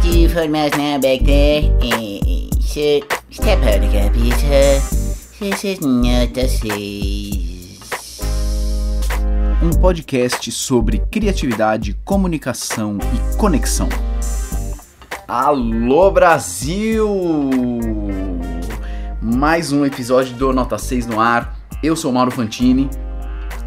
de informação Becter Step out the capita Nota 6 Um podcast sobre criatividade, comunicação e conexão. Alô Brasil! Mais um episódio do Nota 6 no ar. Eu sou Mauro Fantini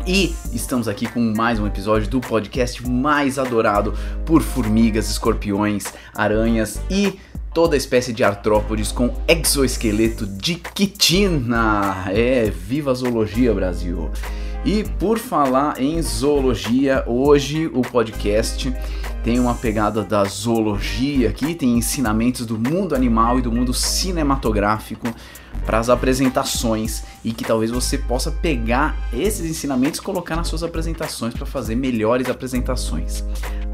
e estamos aqui com mais um episódio do podcast mais adorado por formigas, escorpiões, aranhas e toda espécie de artrópodes com exoesqueleto de quitina. É, viva a zoologia, Brasil! E por falar em zoologia, hoje o podcast tem uma pegada da zoologia aqui, tem ensinamentos do mundo animal e do mundo cinematográfico para as apresentações e que talvez você possa pegar esses ensinamentos e colocar nas suas apresentações para fazer melhores apresentações.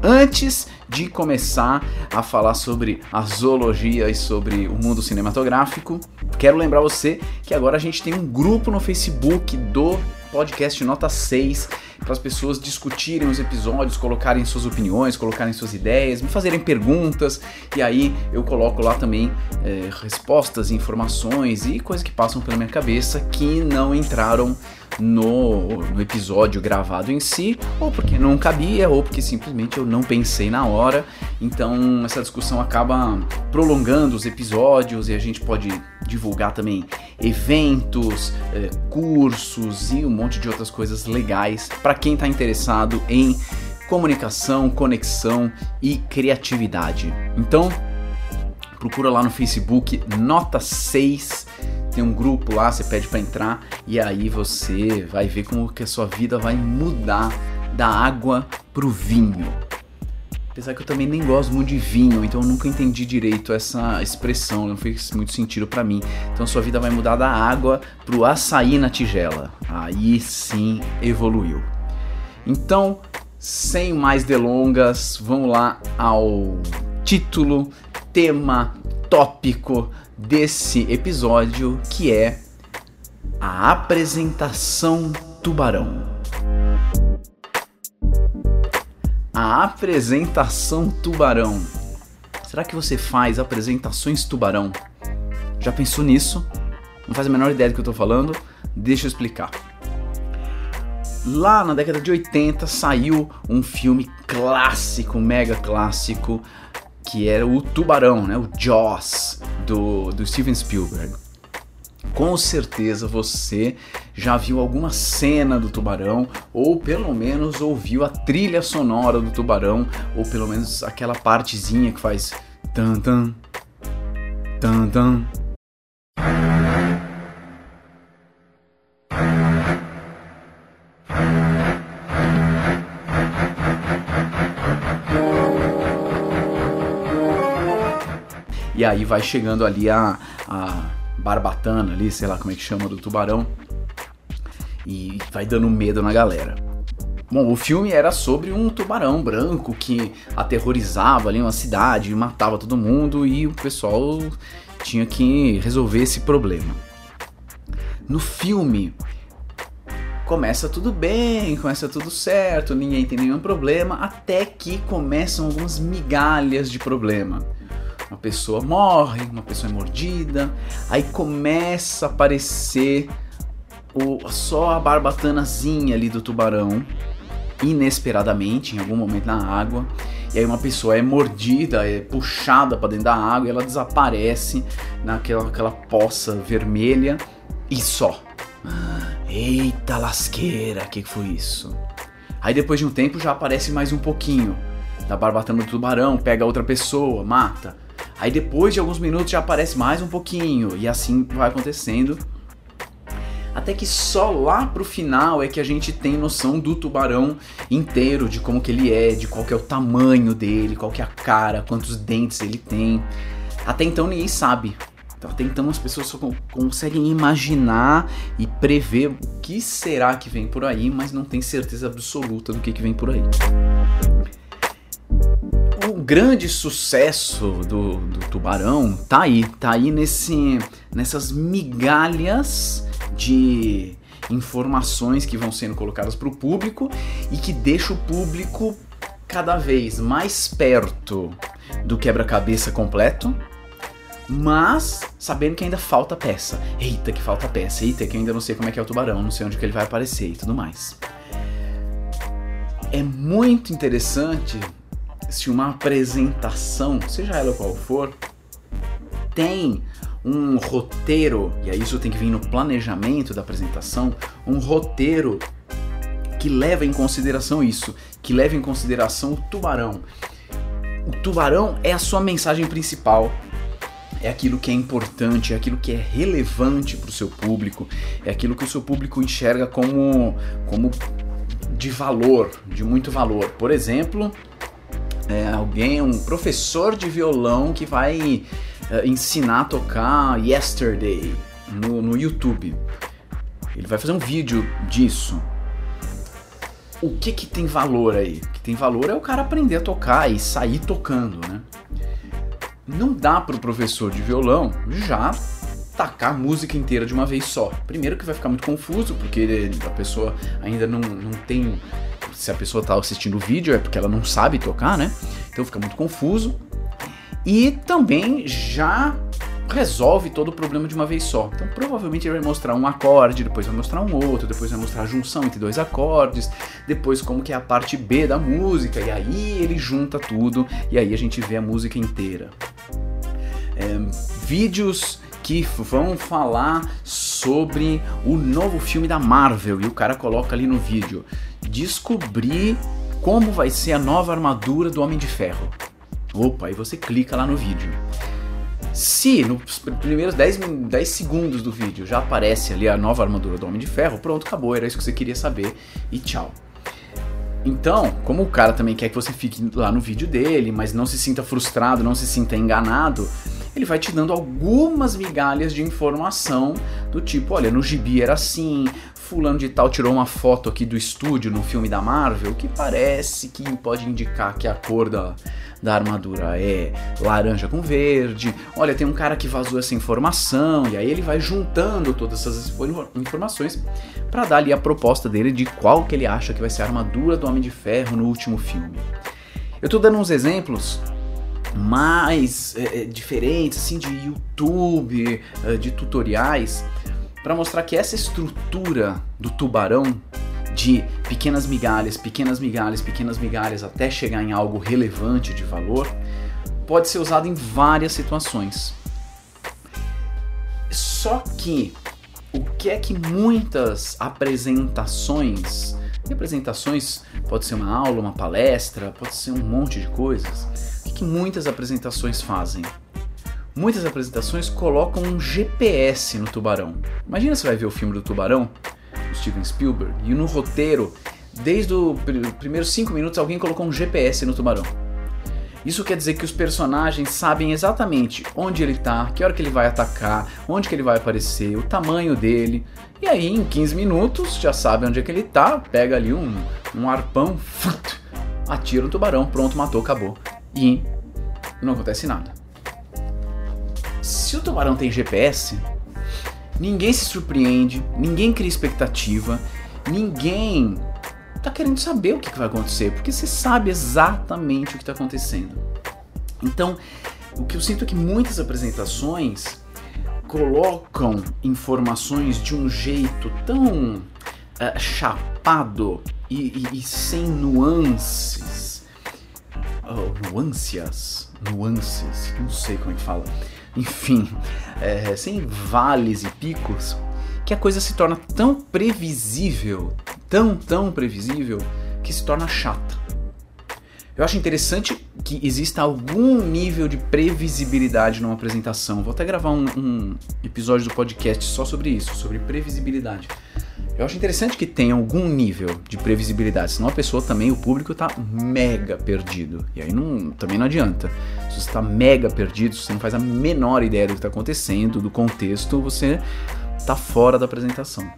Antes de começar a falar sobre a zoologia e sobre o mundo cinematográfico, quero lembrar você que agora a gente tem um grupo no Facebook do podcast Nota 6 para as pessoas discutirem os episódios, colocarem suas opiniões, colocarem suas ideias, me fazerem perguntas e aí eu coloco lá também é, respostas, informações e coisas que passam pela minha cabeça que não entraram no, no, episódio gravado em si, ou porque não cabia, ou porque simplesmente eu não pensei na hora. Então essa discussão acaba prolongando os episódios e a gente pode divulgar também eventos, eh, cursos e um monte de outras coisas legais para quem está interessado em comunicação, conexão e criatividade. Então procura lá no Facebook Nota 6 tem um grupo lá, você pede para entrar e aí você vai ver como que a sua vida vai mudar da água pro vinho. Apesar que eu também nem gosto muito de vinho, então eu nunca entendi direito essa expressão, não fez muito sentido para mim. Então sua vida vai mudar da água pro açaí na tigela. Aí sim evoluiu. Então, sem mais delongas, vamos lá ao título, tema, tópico desse episódio, que é a apresentação tubarão. A apresentação tubarão. Será que você faz apresentações tubarão? Já pensou nisso? Não faz a menor ideia do que eu tô falando? Deixa eu explicar. Lá na década de 80 saiu um filme clássico, mega clássico, que era o Tubarão, né? O Jaws do, do Steven Spielberg. Com certeza você já viu alguma cena do tubarão, ou pelo menos ouviu a trilha sonora do tubarão, ou pelo menos aquela partezinha que faz tan tan tan tan aí vai chegando ali a, a barbatana ali, sei lá como é que chama, do tubarão. E vai dando medo na galera. Bom, o filme era sobre um tubarão branco que aterrorizava ali uma cidade, matava todo mundo e o pessoal tinha que resolver esse problema. No filme começa tudo bem, começa tudo certo, ninguém tem nenhum problema, até que começam algumas migalhas de problema uma pessoa morre, uma pessoa é mordida, aí começa a aparecer o, só a barbatanazinha ali do tubarão, inesperadamente, em algum momento na água, e aí uma pessoa é mordida, é puxada para dentro da água e ela desaparece naquela aquela poça vermelha e só. Eita lasqueira, o que foi isso? Aí depois de um tempo já aparece mais um pouquinho da barbatana do tubarão, pega outra pessoa, mata. Aí depois de alguns minutos já aparece mais um pouquinho e assim vai acontecendo. Até que só lá pro final é que a gente tem noção do tubarão inteiro, de como que ele é, de qual que é o tamanho dele, qual que é a cara, quantos dentes ele tem. Até então ninguém sabe. Então, até então as pessoas só conseguem imaginar e prever o que será que vem por aí, mas não tem certeza absoluta do que, que vem por aí grande sucesso do, do Tubarão tá aí, tá aí nesse, nessas migalhas de informações que vão sendo colocadas para o público e que deixa o público cada vez mais perto do quebra-cabeça completo, mas sabendo que ainda falta peça. Eita, que falta peça. Eita, que eu ainda não sei como é que é o tubarão, não sei onde que ele vai aparecer e tudo mais. É muito interessante se uma apresentação, seja ela qual for, tem um roteiro, e aí isso tem que vir no planejamento da apresentação, um roteiro que leva em consideração isso, que leva em consideração o tubarão. O tubarão é a sua mensagem principal, é aquilo que é importante, é aquilo que é relevante para o seu público, é aquilo que o seu público enxerga como, como de valor, de muito valor. Por exemplo, é alguém, um professor de violão que vai uh, ensinar a tocar Yesterday no, no YouTube. Ele vai fazer um vídeo disso. O que que tem valor aí? O que tem valor é o cara aprender a tocar e sair tocando, né? Não dá para o professor de violão já tacar a música inteira de uma vez só. Primeiro que vai ficar muito confuso, porque a pessoa ainda não, não tem. Se a pessoa está assistindo o vídeo é porque ela não sabe tocar, né? Então fica muito confuso. E também já resolve todo o problema de uma vez só. Então provavelmente ele vai mostrar um acorde, depois vai mostrar um outro, depois vai mostrar a junção entre dois acordes, depois como que é a parte B da música, e aí ele junta tudo, e aí a gente vê a música inteira. É, vídeos que vão falar sobre o novo filme da Marvel, e o cara coloca ali no vídeo, descobrir como vai ser a nova armadura do Homem de Ferro. Opa, aí você clica lá no vídeo. Se nos primeiros 10, 10 segundos do vídeo já aparece ali a nova armadura do Homem de Ferro, pronto, acabou, era isso que você queria saber e tchau. Então, como o cara também quer que você fique lá no vídeo dele, mas não se sinta frustrado, não se sinta enganado, ele vai te dando algumas migalhas de informação do tipo, olha, no gibi era assim, fulano de tal tirou uma foto aqui do estúdio no filme da Marvel que parece que pode indicar que a cor da, da armadura é laranja com verde. Olha, tem um cara que vazou essa informação e aí ele vai juntando todas essas informações para dar ali a proposta dele de qual que ele acha que vai ser a armadura do Homem de Ferro no último filme. Eu tô dando uns exemplos mais é, diferentes assim de YouTube, de tutoriais para mostrar que essa estrutura do tubarão de pequenas migalhas, pequenas migalhas, pequenas migalhas até chegar em algo relevante de valor, pode ser usado em várias situações. Só que o que é que muitas apresentações, e apresentações pode ser uma aula, uma palestra, pode ser um monte de coisas, o que, que muitas apresentações fazem? Muitas apresentações colocam um GPS no tubarão. Imagina você vai ver o filme do Tubarão, do Steven Spielberg, e no roteiro, desde os primeiros cinco minutos, alguém colocou um GPS no tubarão. Isso quer dizer que os personagens sabem exatamente onde ele está, que hora que ele vai atacar, onde que ele vai aparecer, o tamanho dele. E aí, em 15 minutos, já sabe onde é que ele está, pega ali um, um arpão, atira o tubarão, pronto, matou, acabou. E não acontece nada se o tubarão tem GPS, ninguém se surpreende, ninguém cria expectativa, ninguém tá querendo saber o que, vai acontecer, porque você sabe exatamente o que está acontecendo. Então, o que eu sinto é que muitas apresentações colocam informações de um jeito tão uh, chapado e, e, e, sem nuances. Oh, nuances? Nuances? Não sei como é que fala enfim, é, sem vales e picos, que a coisa se torna tão previsível, tão, tão previsível, que se torna chata. Eu acho interessante que exista algum nível de previsibilidade numa apresentação. Vou até gravar um, um episódio do podcast só sobre isso, sobre previsibilidade. Eu acho interessante que tenha algum nível de previsibilidade, senão a pessoa também, o público está mega perdido. E aí não, também não adianta. Se você está mega perdido, se você não faz a menor ideia do que está acontecendo, do contexto, você está fora da apresentação.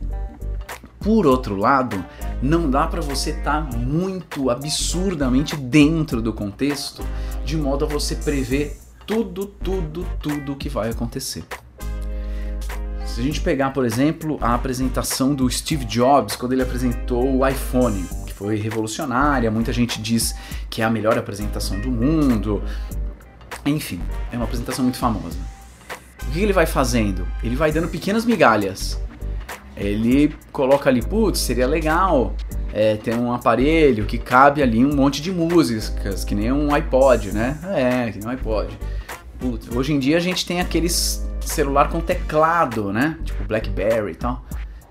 Por outro lado, não dá para você estar tá muito absurdamente dentro do contexto, de modo a você prever tudo, tudo, tudo que vai acontecer. Se a gente pegar, por exemplo, a apresentação do Steve Jobs quando ele apresentou o iPhone, que foi revolucionária, muita gente diz que é a melhor apresentação do mundo. Enfim, é uma apresentação muito famosa. O que ele vai fazendo? Ele vai dando pequenas migalhas. Ele coloca ali, putz, seria legal é, ter um aparelho que cabe ali um monte de músicas, que nem um iPod, né? É, que nem um iPod. Putz, hoje em dia a gente tem aqueles celular com teclado, né? Tipo BlackBerry e tal.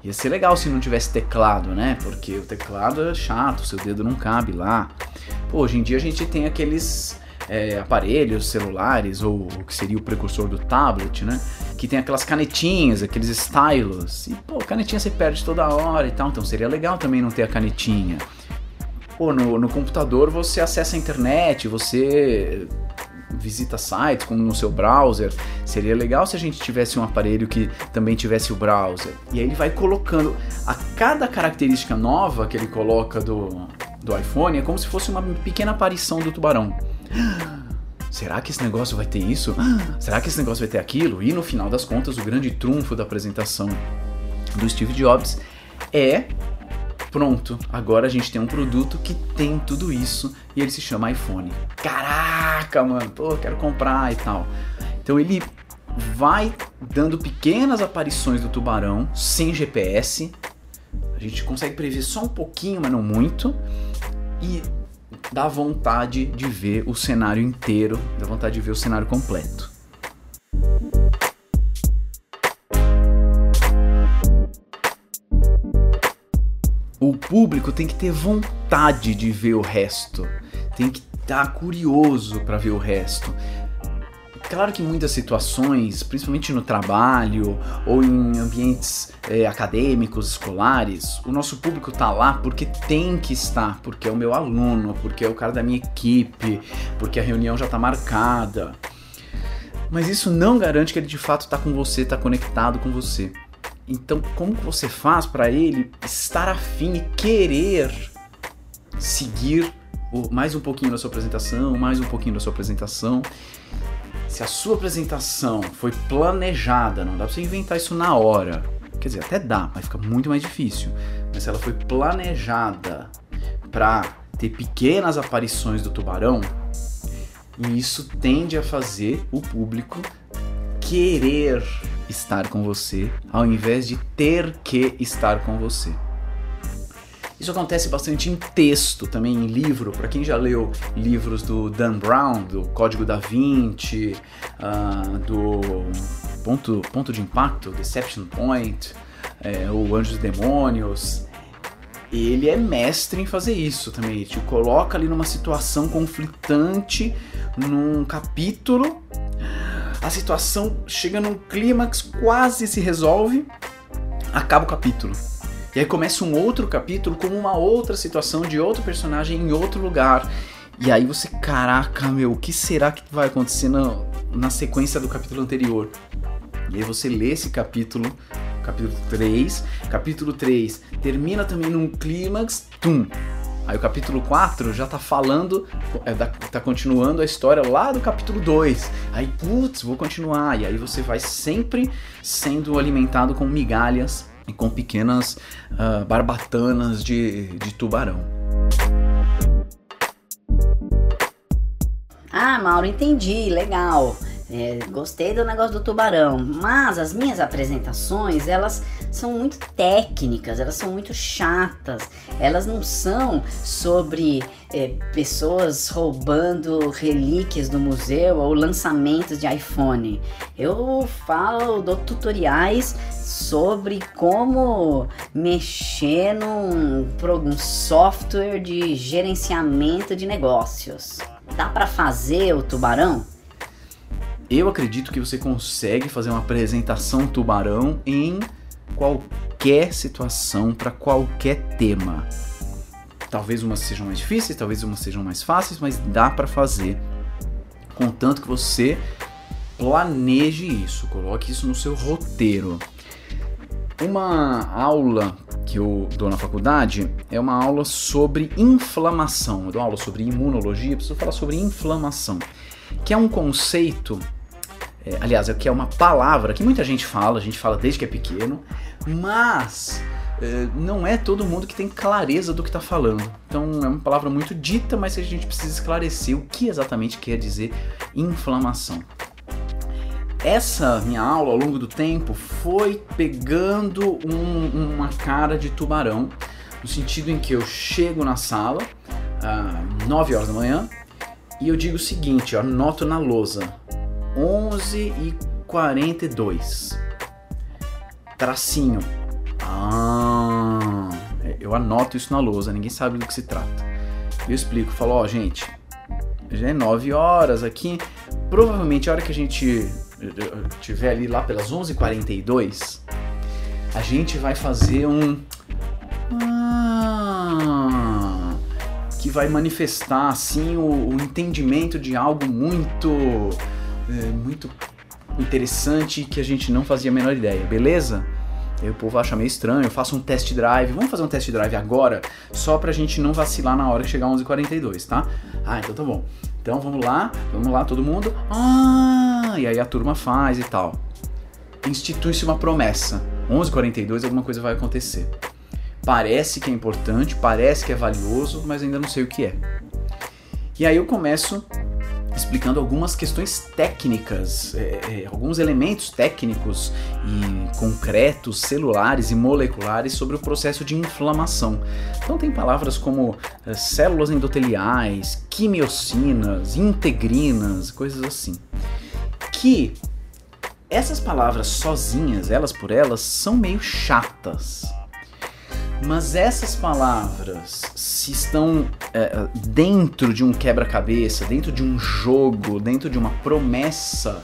Ia ser legal se não tivesse teclado, né? Porque o teclado é chato, seu dedo não cabe lá. Pô, hoje em dia a gente tem aqueles é, aparelhos celulares, ou o que seria o precursor do tablet, né? Que tem aquelas canetinhas, aqueles stylus. E, pô, canetinha você perde toda hora e tal, então seria legal também não ter a canetinha. Pô, no, no computador você acessa a internet, você visita sites como no seu browser. Seria legal se a gente tivesse um aparelho que também tivesse o browser. E aí ele vai colocando a cada característica nova que ele coloca do, do iPhone é como se fosse uma pequena aparição do tubarão. Será que esse negócio vai ter isso? Será que esse negócio vai ter aquilo? E no final das contas, o grande trunfo da apresentação do Steve Jobs é pronto, agora a gente tem um produto que tem tudo isso e ele se chama iPhone. Caraca, mano, pô, quero comprar e tal. Então ele vai dando pequenas aparições do tubarão sem GPS. A gente consegue prever só um pouquinho, mas não muito. E dá vontade de ver o cenário inteiro, dá vontade de ver o cenário completo. O público tem que ter vontade de ver o resto, tem que estar tá curioso para ver o resto. Claro que em muitas situações, principalmente no trabalho ou em ambientes é, acadêmicos, escolares, o nosso público tá lá porque tem que estar, porque é o meu aluno, porque é o cara da minha equipe, porque a reunião já tá marcada. Mas isso não garante que ele de fato está com você, está conectado com você. Então, como você faz para ele estar afim e querer seguir mais um pouquinho da sua apresentação, mais um pouquinho da sua apresentação se a sua apresentação foi planejada, não dá pra você inventar isso na hora. Quer dizer, até dá, mas fica muito mais difícil. Mas se ela foi planejada para ter pequenas aparições do tubarão, isso tende a fazer o público querer estar com você, ao invés de ter que estar com você. Isso acontece bastante em texto, também em livro. Para quem já leu livros do Dan Brown, do Código da Vinci, uh, do ponto, ponto de Impacto, Deception Point, é, o Anjos e Demônios, ele é mestre em fazer isso também. Ele te coloca ali numa situação conflitante, num capítulo. A situação chega num clímax, quase se resolve, acaba o capítulo. E aí começa um outro capítulo com uma outra situação de outro personagem em outro lugar. E aí você, caraca, meu, o que será que vai acontecer na, na sequência do capítulo anterior? E aí você lê esse capítulo, capítulo 3. Capítulo 3 termina também num clímax, tum. Aí o capítulo 4 já tá falando, é, tá continuando a história lá do capítulo 2. Aí, putz, vou continuar. E aí você vai sempre sendo alimentado com migalhas e com pequenas uh, barbatanas de, de tubarão. Ah, Mauro, entendi, legal. É, gostei do negócio do tubarão, mas as minhas apresentações elas são muito técnicas, elas são muito chatas, elas não são sobre é, pessoas roubando relíquias do museu ou lançamentos de iPhone. Eu falo, dou tutoriais sobre como mexer num, num software de gerenciamento de negócios. Dá para fazer o tubarão? Eu acredito que você consegue fazer uma apresentação tubarão em qualquer situação, para qualquer tema. Talvez umas sejam mais difíceis, talvez umas sejam mais fáceis, mas dá para fazer, contanto que você planeje isso, coloque isso no seu roteiro. Uma aula que eu dou na faculdade é uma aula sobre inflamação. Eu dou aula sobre imunologia, preciso falar sobre inflamação, que é um conceito é, aliás, aqui é uma palavra que muita gente fala, a gente fala desde que é pequeno, mas é, não é todo mundo que tem clareza do que está falando. Então é uma palavra muito dita, mas a gente precisa esclarecer o que exatamente quer dizer inflamação. Essa minha aula ao longo do tempo foi pegando um, uma cara de tubarão, no sentido em que eu chego na sala, às 9 horas da manhã, e eu digo o seguinte, eu anoto na lousa, 11 e 42, tracinho, ah, eu anoto isso na lousa, ninguém sabe do que se trata. Eu explico, falo, ó, gente, já é 9 horas aqui, provavelmente a hora que a gente tiver ali lá pelas 11h42, a gente vai fazer um. Ah, que vai manifestar assim o, o entendimento de algo muito. É, muito interessante que a gente não fazia a menor ideia, beleza? Aí o povo acha meio estranho, eu faço um test drive. Vamos fazer um test drive agora, só pra gente não vacilar na hora que chegar 11h42, tá? Ah, então tá bom. Então vamos lá, vamos lá, todo mundo. Ah, e aí a turma faz e tal. Institui-se uma promessa. 11h42 alguma coisa vai acontecer. Parece que é importante, parece que é valioso, mas ainda não sei o que é. E aí eu começo explicando algumas questões técnicas, é, é, alguns elementos técnicos e concretos, celulares e moleculares sobre o processo de inflamação. Então tem palavras como é, células endoteliais, quimiocinas, integrinas, coisas assim. Que essas palavras sozinhas, elas por elas, são meio chatas. Mas essas palavras, se estão é, dentro de um quebra-cabeça, dentro de um jogo, dentro de uma promessa,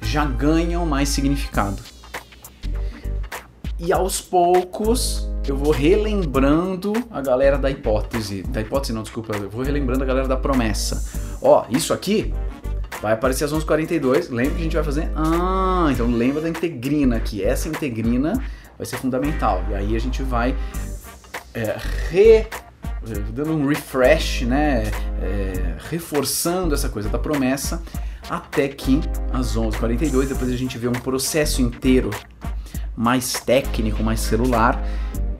já ganham mais significado. E aos poucos eu vou relembrando a galera da hipótese. Da hipótese não, desculpa, eu vou relembrando a galera da promessa. Ó, isso aqui vai aparecer às 11h42. Lembra que a gente vai fazer? Ah, então lembra da integrina aqui. Essa integrina vai ser fundamental. E aí a gente vai é, re, dando um refresh, né, é, reforçando essa coisa da promessa, até que às 11h42, depois a gente vê um processo inteiro mais técnico, mais celular.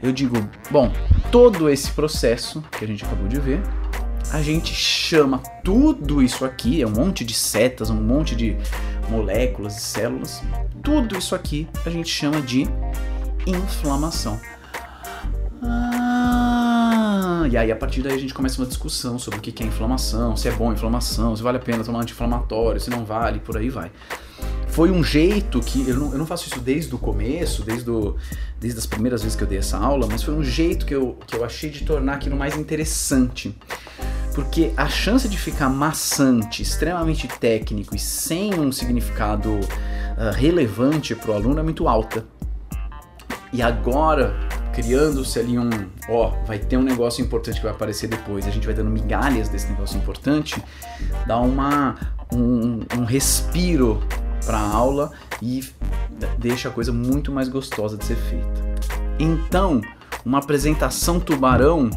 Eu digo, bom, todo esse processo que a gente acabou de ver, a gente chama tudo isso aqui, é um monte de setas, um monte de moléculas e células, tudo isso aqui a gente chama de inflamação. Ah, e aí a partir daí a gente começa uma discussão sobre o que é inflamação, se é bom inflamação, se vale a pena tomar anti-inflamatório, se não vale, por aí vai. Foi um jeito que, eu não, eu não faço isso desde o começo, desde, o, desde as primeiras vezes que eu dei essa aula, mas foi um jeito que eu, que eu achei de tornar aquilo mais interessante. Porque a chance de ficar maçante, extremamente técnico e sem um significado uh, relevante para o aluno é muito alta. E agora, criando-se ali um, ó, vai ter um negócio importante que vai aparecer depois, a gente vai dando migalhas desse negócio importante, dá uma um, um respiro para a aula e deixa a coisa muito mais gostosa de ser feita. Então, uma apresentação tubarão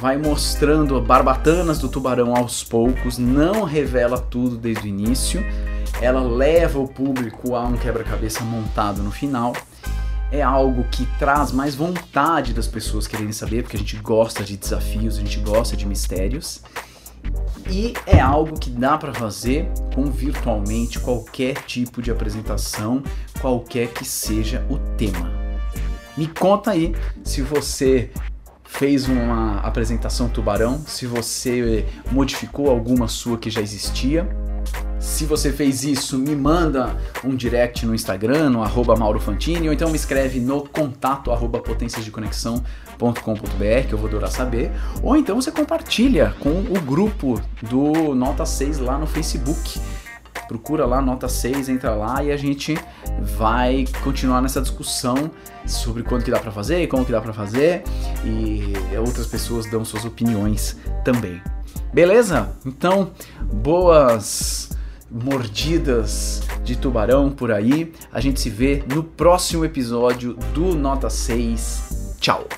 vai mostrando barbatanas do tubarão aos poucos, não revela tudo desde o início, ela leva o público a um quebra-cabeça montado no final é algo que traz mais vontade das pessoas quererem saber, porque a gente gosta de desafios, a gente gosta de mistérios. E é algo que dá para fazer com virtualmente qualquer tipo de apresentação, qualquer que seja o tema. Me conta aí se você fez uma apresentação tubarão, se você modificou alguma sua que já existia se você fez isso, me manda um direct no Instagram, no arroba Mauro Fantini, ou então me escreve no contato arroba potenciasdeconexão.com.br, que eu vou adorar saber. Ou então você compartilha com o grupo do Nota 6 lá no Facebook. Procura lá Nota 6, entra lá e a gente vai continuar nessa discussão sobre quando que dá para fazer e como que dá para fazer e outras pessoas dão suas opiniões também. Beleza? Então, boas mordidas de tubarão por aí. A gente se vê no próximo episódio do Nota 6. Tchau!